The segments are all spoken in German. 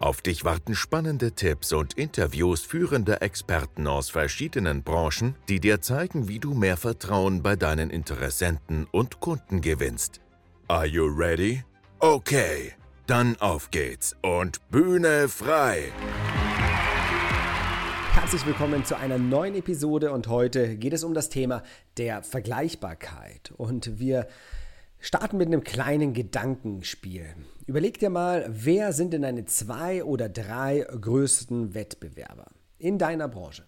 Auf dich warten spannende Tipps und Interviews führender Experten aus verschiedenen Branchen, die dir zeigen, wie du mehr Vertrauen bei deinen Interessenten und Kunden gewinnst. Are you ready? Okay, dann auf geht's und Bühne frei! Herzlich willkommen zu einer neuen Episode und heute geht es um das Thema der Vergleichbarkeit und wir starten mit einem kleinen Gedankenspiel. Überleg dir mal, wer sind denn deine zwei oder drei größten Wettbewerber in deiner Branche?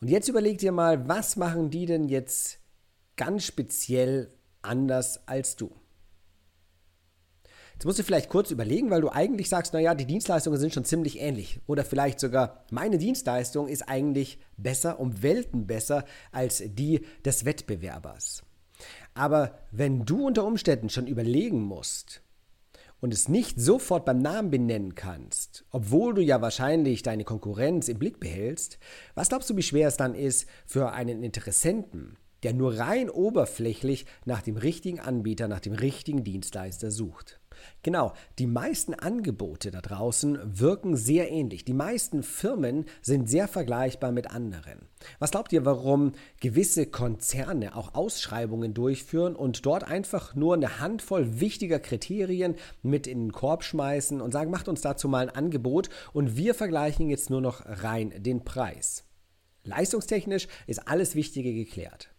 Und jetzt überleg dir mal, was machen die denn jetzt ganz speziell anders als du? Jetzt musst du vielleicht kurz überlegen, weil du eigentlich sagst, naja, die Dienstleistungen sind schon ziemlich ähnlich. Oder vielleicht sogar, meine Dienstleistung ist eigentlich besser, um Welten besser als die des Wettbewerbers. Aber wenn du unter Umständen schon überlegen musst und es nicht sofort beim Namen benennen kannst, obwohl du ja wahrscheinlich deine Konkurrenz im Blick behältst, was glaubst du, wie schwer es dann ist für einen Interessenten, der nur rein oberflächlich nach dem richtigen Anbieter, nach dem richtigen Dienstleister sucht? Genau, die meisten Angebote da draußen wirken sehr ähnlich. Die meisten Firmen sind sehr vergleichbar mit anderen. Was glaubt ihr, warum gewisse Konzerne auch Ausschreibungen durchführen und dort einfach nur eine Handvoll wichtiger Kriterien mit in den Korb schmeißen und sagen, macht uns dazu mal ein Angebot und wir vergleichen jetzt nur noch rein den Preis. Leistungstechnisch ist alles Wichtige geklärt.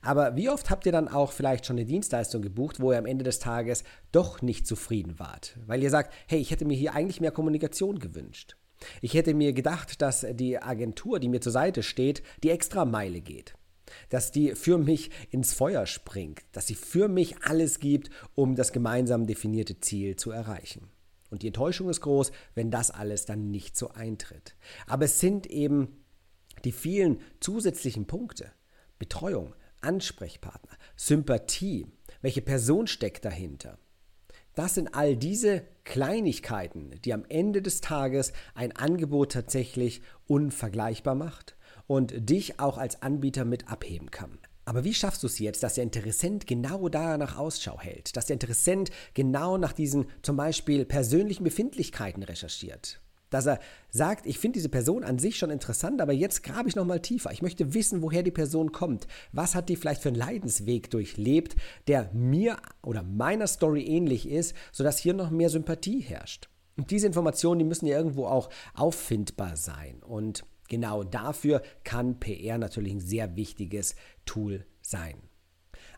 Aber wie oft habt ihr dann auch vielleicht schon eine Dienstleistung gebucht, wo ihr am Ende des Tages doch nicht zufrieden wart? Weil ihr sagt, hey, ich hätte mir hier eigentlich mehr Kommunikation gewünscht. Ich hätte mir gedacht, dass die Agentur, die mir zur Seite steht, die extra Meile geht. Dass die für mich ins Feuer springt, dass sie für mich alles gibt, um das gemeinsam definierte Ziel zu erreichen. Und die Enttäuschung ist groß, wenn das alles dann nicht so eintritt. Aber es sind eben die vielen zusätzlichen Punkte. Betreuung, Ansprechpartner, Sympathie, welche Person steckt dahinter. Das sind all diese Kleinigkeiten, die am Ende des Tages ein Angebot tatsächlich unvergleichbar macht und dich auch als Anbieter mit abheben kann. Aber wie schaffst du es jetzt, dass der Interessent genau danach Ausschau hält, dass der Interessent genau nach diesen zum Beispiel persönlichen Befindlichkeiten recherchiert? Dass er sagt, ich finde diese Person an sich schon interessant, aber jetzt grabe ich nochmal tiefer. Ich möchte wissen, woher die Person kommt. Was hat die vielleicht für einen Leidensweg durchlebt, der mir oder meiner Story ähnlich ist, sodass hier noch mehr Sympathie herrscht. Und diese Informationen, die müssen ja irgendwo auch auffindbar sein. Und genau dafür kann PR natürlich ein sehr wichtiges Tool sein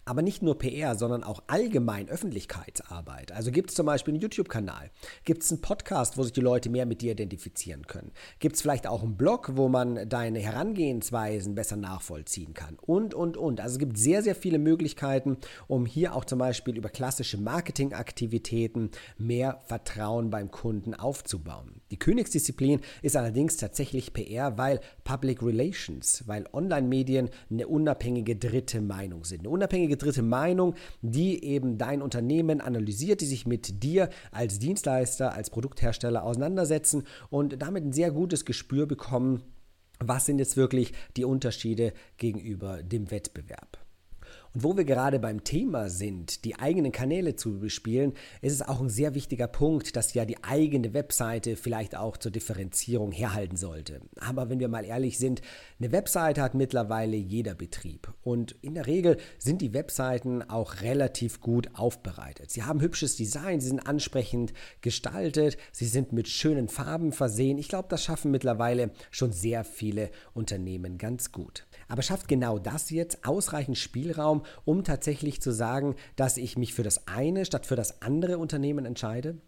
aber nicht nur PR, sondern auch allgemein Öffentlichkeitsarbeit. Also gibt es zum Beispiel einen YouTube-Kanal, gibt es einen Podcast, wo sich die Leute mehr mit dir identifizieren können, gibt es vielleicht auch einen Blog, wo man deine Herangehensweisen besser nachvollziehen kann und, und, und. Also es gibt sehr, sehr viele Möglichkeiten, um hier auch zum Beispiel über klassische Marketingaktivitäten mehr Vertrauen beim Kunden aufzubauen. Die Königsdisziplin ist allerdings tatsächlich PR, weil Public Relations, weil Online-Medien eine unabhängige dritte Meinung sind. Eine unabhängige unabhängige dritte Meinung, die eben dein Unternehmen analysiert, die sich mit dir als Dienstleister, als Produkthersteller auseinandersetzen und damit ein sehr gutes Gespür bekommen, was sind jetzt wirklich die Unterschiede gegenüber dem Wettbewerb. Und wo wir gerade beim Thema sind, die eigenen Kanäle zu bespielen, ist es auch ein sehr wichtiger Punkt, dass ja die eigene Webseite vielleicht auch zur Differenzierung herhalten sollte. Aber wenn wir mal ehrlich sind, eine Webseite hat mittlerweile jeder Betrieb. Und in der Regel sind die Webseiten auch relativ gut aufbereitet. Sie haben hübsches Design, sie sind ansprechend gestaltet, sie sind mit schönen Farben versehen. Ich glaube, das schaffen mittlerweile schon sehr viele Unternehmen ganz gut. Aber schafft genau das jetzt ausreichend Spielraum, um tatsächlich zu sagen, dass ich mich für das eine statt für das andere Unternehmen entscheide?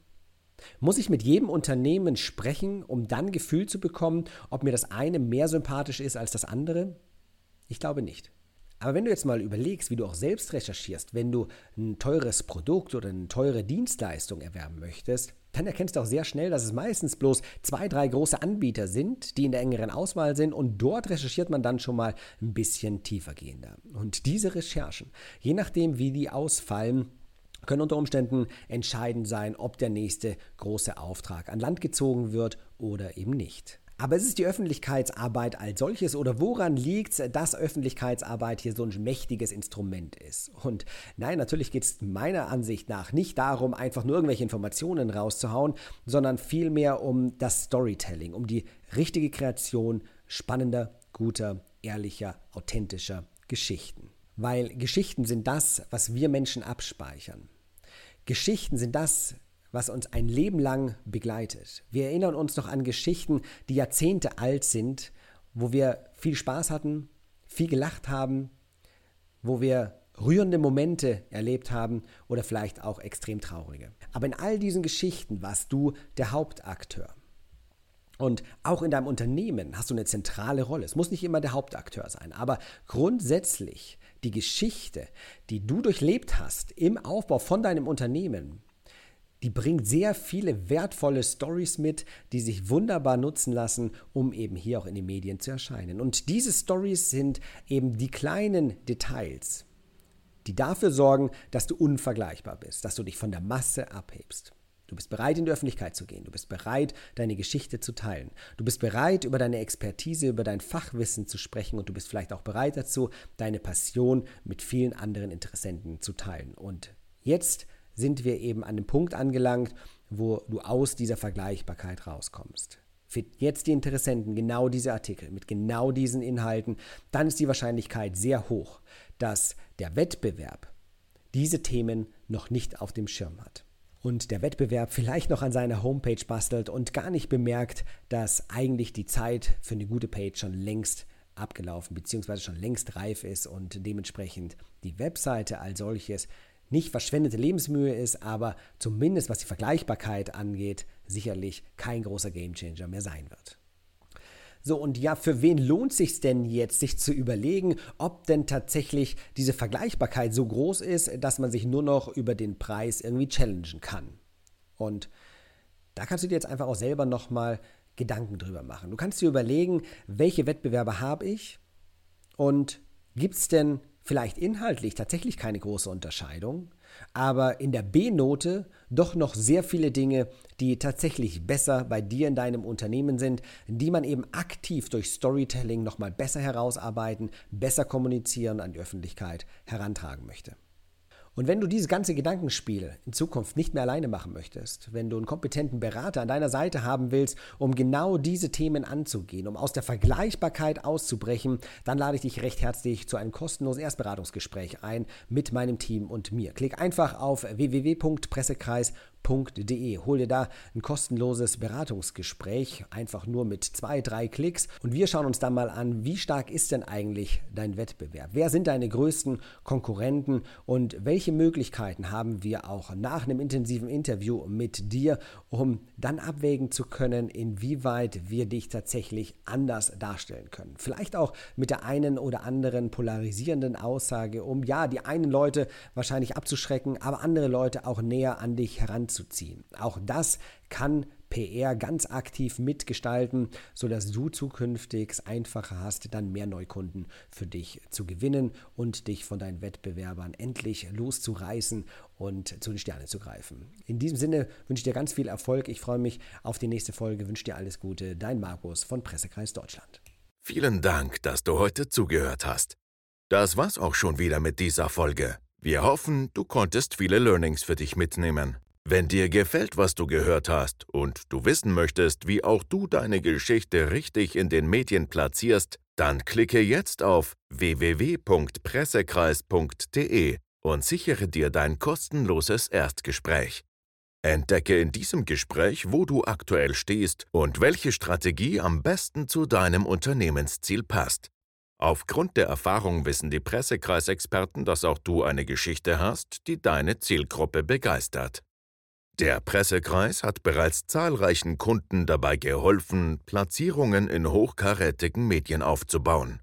Muss ich mit jedem Unternehmen sprechen, um dann Gefühl zu bekommen, ob mir das eine mehr sympathisch ist als das andere? Ich glaube nicht. Aber wenn du jetzt mal überlegst, wie du auch selbst recherchierst, wenn du ein teures Produkt oder eine teure Dienstleistung erwerben möchtest, dann erkennst du auch sehr schnell, dass es meistens bloß zwei, drei große Anbieter sind, die in der engeren Auswahl sind und dort recherchiert man dann schon mal ein bisschen tiefergehender. Und diese Recherchen, je nachdem wie die ausfallen, können unter Umständen entscheidend sein, ob der nächste große Auftrag an Land gezogen wird oder eben nicht. Aber ist es die Öffentlichkeitsarbeit als solches oder woran liegt es, dass Öffentlichkeitsarbeit hier so ein mächtiges Instrument ist? Und nein, natürlich geht es meiner Ansicht nach nicht darum, einfach nur irgendwelche Informationen rauszuhauen, sondern vielmehr um das Storytelling, um die richtige Kreation spannender, guter, ehrlicher, authentischer Geschichten. Weil Geschichten sind das, was wir Menschen abspeichern. Geschichten sind das, was uns ein Leben lang begleitet. Wir erinnern uns noch an Geschichten, die Jahrzehnte alt sind, wo wir viel Spaß hatten, viel gelacht haben, wo wir rührende Momente erlebt haben oder vielleicht auch extrem traurige. Aber in all diesen Geschichten warst du der Hauptakteur. Und auch in deinem Unternehmen hast du eine zentrale Rolle. Es muss nicht immer der Hauptakteur sein, aber grundsätzlich die Geschichte, die du durchlebt hast im Aufbau von deinem Unternehmen, die bringt sehr viele wertvolle Stories mit, die sich wunderbar nutzen lassen, um eben hier auch in den Medien zu erscheinen. Und diese Stories sind eben die kleinen Details, die dafür sorgen, dass du unvergleichbar bist, dass du dich von der Masse abhebst. Du bist bereit, in die Öffentlichkeit zu gehen. Du bist bereit, deine Geschichte zu teilen. Du bist bereit, über deine Expertise, über dein Fachwissen zu sprechen. Und du bist vielleicht auch bereit dazu, deine Passion mit vielen anderen Interessenten zu teilen. Und jetzt sind wir eben an dem Punkt angelangt, wo du aus dieser Vergleichbarkeit rauskommst. Für jetzt die Interessenten genau diese Artikel mit genau diesen Inhalten, dann ist die Wahrscheinlichkeit sehr hoch, dass der Wettbewerb diese Themen noch nicht auf dem Schirm hat. Und der Wettbewerb vielleicht noch an seiner Homepage bastelt und gar nicht bemerkt, dass eigentlich die Zeit für eine gute Page schon längst abgelaufen bzw. schon längst reif ist und dementsprechend die Webseite als solches nicht verschwendete Lebensmühe ist, aber zumindest was die Vergleichbarkeit angeht, sicherlich kein großer Gamechanger mehr sein wird. So, und ja, für wen lohnt sich denn jetzt, sich zu überlegen, ob denn tatsächlich diese Vergleichbarkeit so groß ist, dass man sich nur noch über den Preis irgendwie challengen kann? Und da kannst du dir jetzt einfach auch selber nochmal Gedanken drüber machen. Du kannst dir überlegen, welche Wettbewerbe habe ich und gibt es denn vielleicht inhaltlich tatsächlich keine große Unterscheidung, aber in der B-Note doch noch sehr viele Dinge, die tatsächlich besser bei dir in deinem Unternehmen sind, die man eben aktiv durch Storytelling nochmal besser herausarbeiten, besser kommunizieren an die Öffentlichkeit herantragen möchte. Und wenn du dieses ganze Gedankenspiel in Zukunft nicht mehr alleine machen möchtest, wenn du einen kompetenten Berater an deiner Seite haben willst, um genau diese Themen anzugehen, um aus der Vergleichbarkeit auszubrechen, dann lade ich dich recht herzlich zu einem kostenlosen Erstberatungsgespräch ein mit meinem Team und mir. Klick einfach auf www.pressekreis.com www.beratung.de. Hol dir da ein kostenloses Beratungsgespräch, einfach nur mit zwei, drei Klicks. Und wir schauen uns dann mal an, wie stark ist denn eigentlich dein Wettbewerb? Wer sind deine größten Konkurrenten und welche Möglichkeiten haben wir auch nach einem intensiven Interview mit dir, um dann abwägen zu können, inwieweit wir dich tatsächlich anders darstellen können. Vielleicht auch mit der einen oder anderen polarisierenden Aussage, um ja, die einen Leute wahrscheinlich abzuschrecken, aber andere Leute auch näher an dich heranzuziehen anzuziehen. Auch das kann PR ganz aktiv mitgestalten, sodass du zukünftig es einfacher hast, dann mehr Neukunden für dich zu gewinnen und dich von deinen Wettbewerbern endlich loszureißen und zu den Sternen zu greifen. In diesem Sinne wünsche ich dir ganz viel Erfolg. Ich freue mich auf die nächste Folge, wünsche dir alles Gute. Dein Markus von Pressekreis Deutschland. Vielen Dank, dass du heute zugehört hast. Das war's auch schon wieder mit dieser Folge. Wir hoffen, du konntest viele Learnings für dich mitnehmen. Wenn dir gefällt, was du gehört hast und du wissen möchtest, wie auch du deine Geschichte richtig in den Medien platzierst, dann klicke jetzt auf www.pressekreis.de und sichere dir dein kostenloses Erstgespräch. Entdecke in diesem Gespräch, wo du aktuell stehst und welche Strategie am besten zu deinem Unternehmensziel passt. Aufgrund der Erfahrung wissen die Pressekreisexperten, dass auch du eine Geschichte hast, die deine Zielgruppe begeistert. Der Pressekreis hat bereits zahlreichen Kunden dabei geholfen, Platzierungen in hochkarätigen Medien aufzubauen.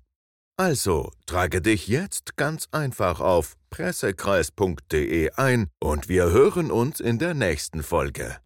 Also trage dich jetzt ganz einfach auf pressekreis.de ein und wir hören uns in der nächsten Folge.